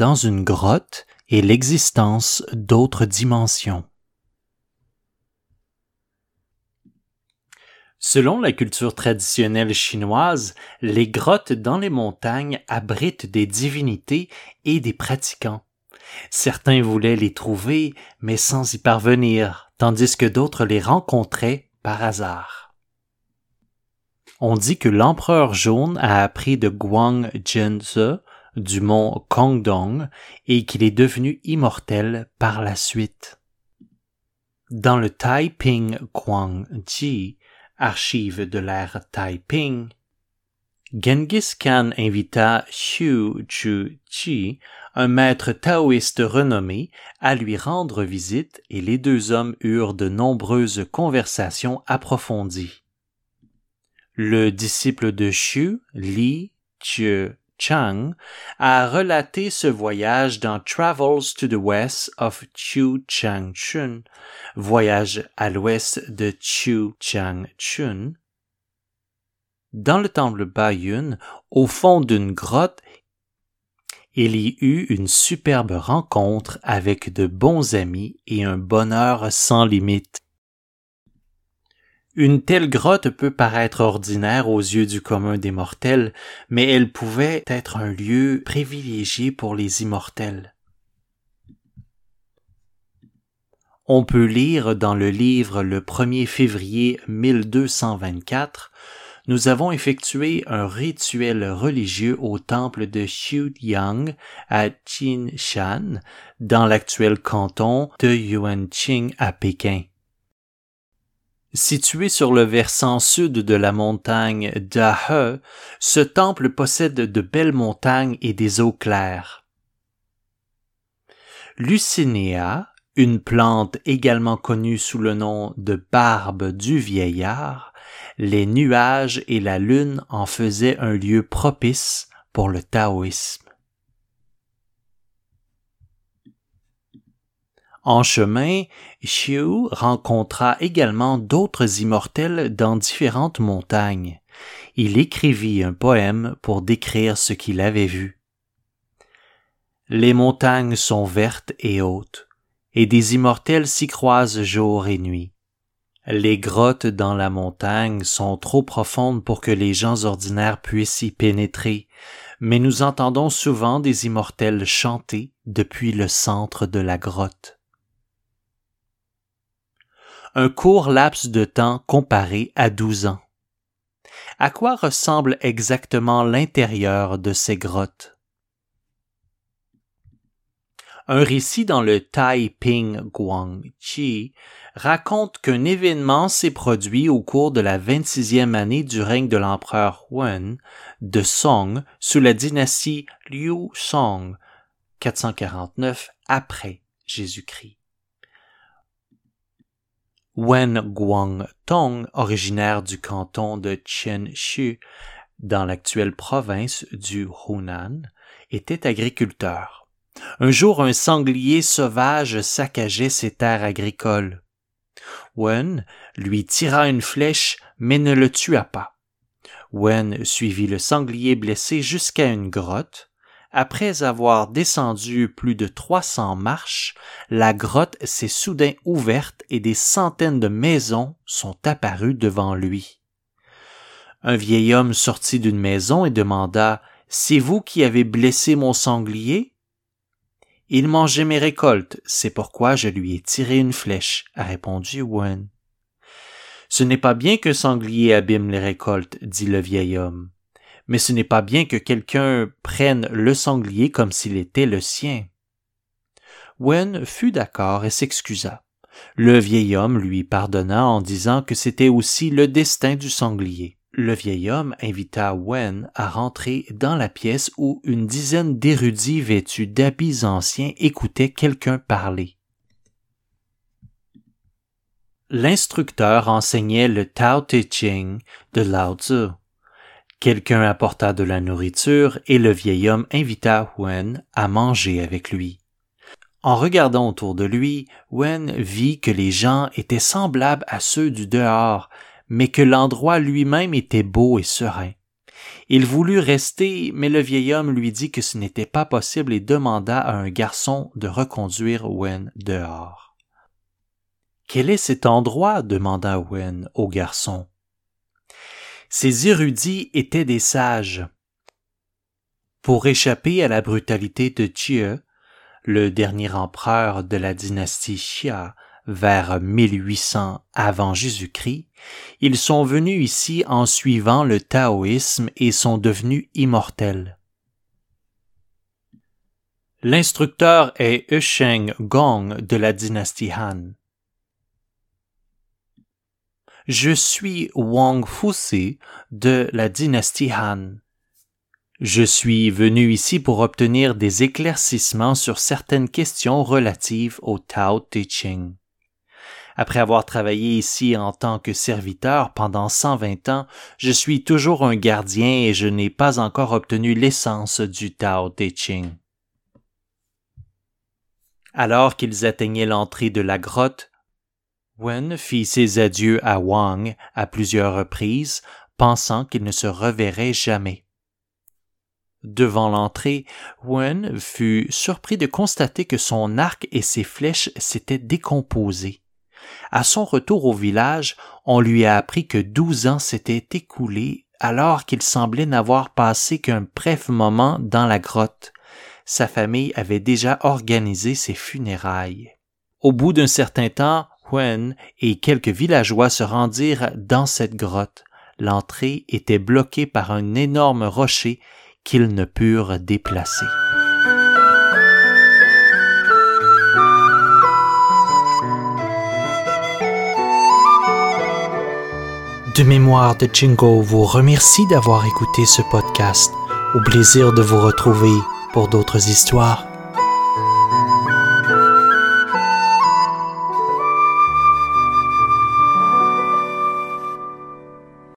Dans une grotte et l'existence d'autres dimensions. Selon la culture traditionnelle chinoise, les grottes dans les montagnes abritent des divinités et des pratiquants. Certains voulaient les trouver, mais sans y parvenir, tandis que d'autres les rencontraient par hasard. On dit que l'empereur jaune a appris de Guang du mont Kongdong et qu'il est devenu immortel par la suite. Dans le Taiping Guang Ji, archive de l'ère Taiping, Genghis Khan invita Xu Zhu un maître taoïste renommé, à lui rendre visite et les deux hommes eurent de nombreuses conversations approfondies. Le disciple de Xu, Li Jie Chang, a relaté ce voyage dans Travels to the West of Chu Chang Chun, Voyage à l'ouest de Chu Chang Chun. Dans le temple Bayun, au fond d'une grotte, il y eut une superbe rencontre avec de bons amis et un bonheur sans limite. Une telle grotte peut paraître ordinaire aux yeux du commun des mortels, mais elle pouvait être un lieu privilégié pour les immortels. On peut lire dans le livre le 1er février 1224 nous avons effectué un rituel religieux au temple de Xiuyang à Jinshan, dans l'actuel canton de Yuanqing à Pékin. Situé sur le versant sud de la montagne d'Ahe, ce temple possède de belles montagnes et des eaux claires. Lucinéa, une plante également connue sous le nom de barbe du vieillard, les nuages et la lune en faisaient un lieu propice pour le taoïsme. En chemin, Xiu rencontra également d'autres immortels dans différentes montagnes. Il écrivit un poème pour décrire ce qu'il avait vu. Les montagnes sont vertes et hautes, et des immortels s'y croisent jour et nuit. Les grottes dans la montagne sont trop profondes pour que les gens ordinaires puissent y pénétrer, mais nous entendons souvent des immortels chanter depuis le centre de la grotte un court laps de temps comparé à douze ans. À quoi ressemble exactement l'intérieur de ces grottes? Un récit dans le Taiping Guangqi raconte qu'un événement s'est produit au cours de la 26e année du règne de l'empereur Wen de Song sous la dynastie Liu Song 449 après Jésus-Christ. Wen Guangtong, originaire du canton de Qianshu, dans l'actuelle province du Hunan, était agriculteur. Un jour, un sanglier sauvage saccageait ses terres agricoles. Wen lui tira une flèche, mais ne le tua pas. Wen suivit le sanglier blessé jusqu'à une grotte, après avoir descendu plus de trois cents marches, la grotte s'est soudain ouverte et des centaines de maisons sont apparues devant lui. Un vieil homme sortit d'une maison et demanda C'est vous qui avez blessé mon sanglier? Il mangeait mes récoltes, c'est pourquoi je lui ai tiré une flèche, a répondu Wen. Ce n'est pas bien qu'un sanglier abîme les récoltes, dit le vieil homme mais ce n'est pas bien que quelqu'un prenne le sanglier comme s'il était le sien. Wen fut d'accord et s'excusa. Le vieil homme lui pardonna en disant que c'était aussi le destin du sanglier. Le vieil homme invita Wen à rentrer dans la pièce où une dizaine d'érudits vêtus d'habits anciens écoutaient quelqu'un parler. L'instructeur enseignait le Tao Te Ching de Lao Tzu. Quelqu'un apporta de la nourriture et le vieil homme invita Wen à manger avec lui. En regardant autour de lui, Wen vit que les gens étaient semblables à ceux du dehors, mais que l'endroit lui-même était beau et serein. Il voulut rester, mais le vieil homme lui dit que ce n'était pas possible et demanda à un garçon de reconduire Wen dehors. Quel est cet endroit? demanda Wen au garçon. Ces érudits étaient des sages. Pour échapper à la brutalité de Dieu, le dernier empereur de la dynastie Xia, vers 1800 avant Jésus-Christ, ils sont venus ici en suivant le taoïsme et sont devenus immortels. L'instructeur est Eusheng Gong de la dynastie Han. Je suis Wang Fusi de la dynastie Han. Je suis venu ici pour obtenir des éclaircissements sur certaines questions relatives au Tao Te Ching. Après avoir travaillé ici en tant que serviteur pendant 120 ans, je suis toujours un gardien et je n'ai pas encore obtenu l'essence du Tao Te Ching. Alors qu'ils atteignaient l'entrée de la grotte, Wen fit ses adieux à Wang à plusieurs reprises, pensant qu'il ne se reverrait jamais. Devant l'entrée, Wen fut surpris de constater que son arc et ses flèches s'étaient décomposés. À son retour au village, on lui a appris que douze ans s'étaient écoulés alors qu'il semblait n'avoir passé qu'un bref moment dans la grotte. Sa famille avait déjà organisé ses funérailles. Au bout d'un certain temps, Wen et quelques villageois se rendirent dans cette grotte. L'entrée était bloquée par un énorme rocher qu'ils ne purent déplacer. De mémoire de Jingo vous remercie d'avoir écouté ce podcast. Au plaisir de vous retrouver pour d'autres histoires.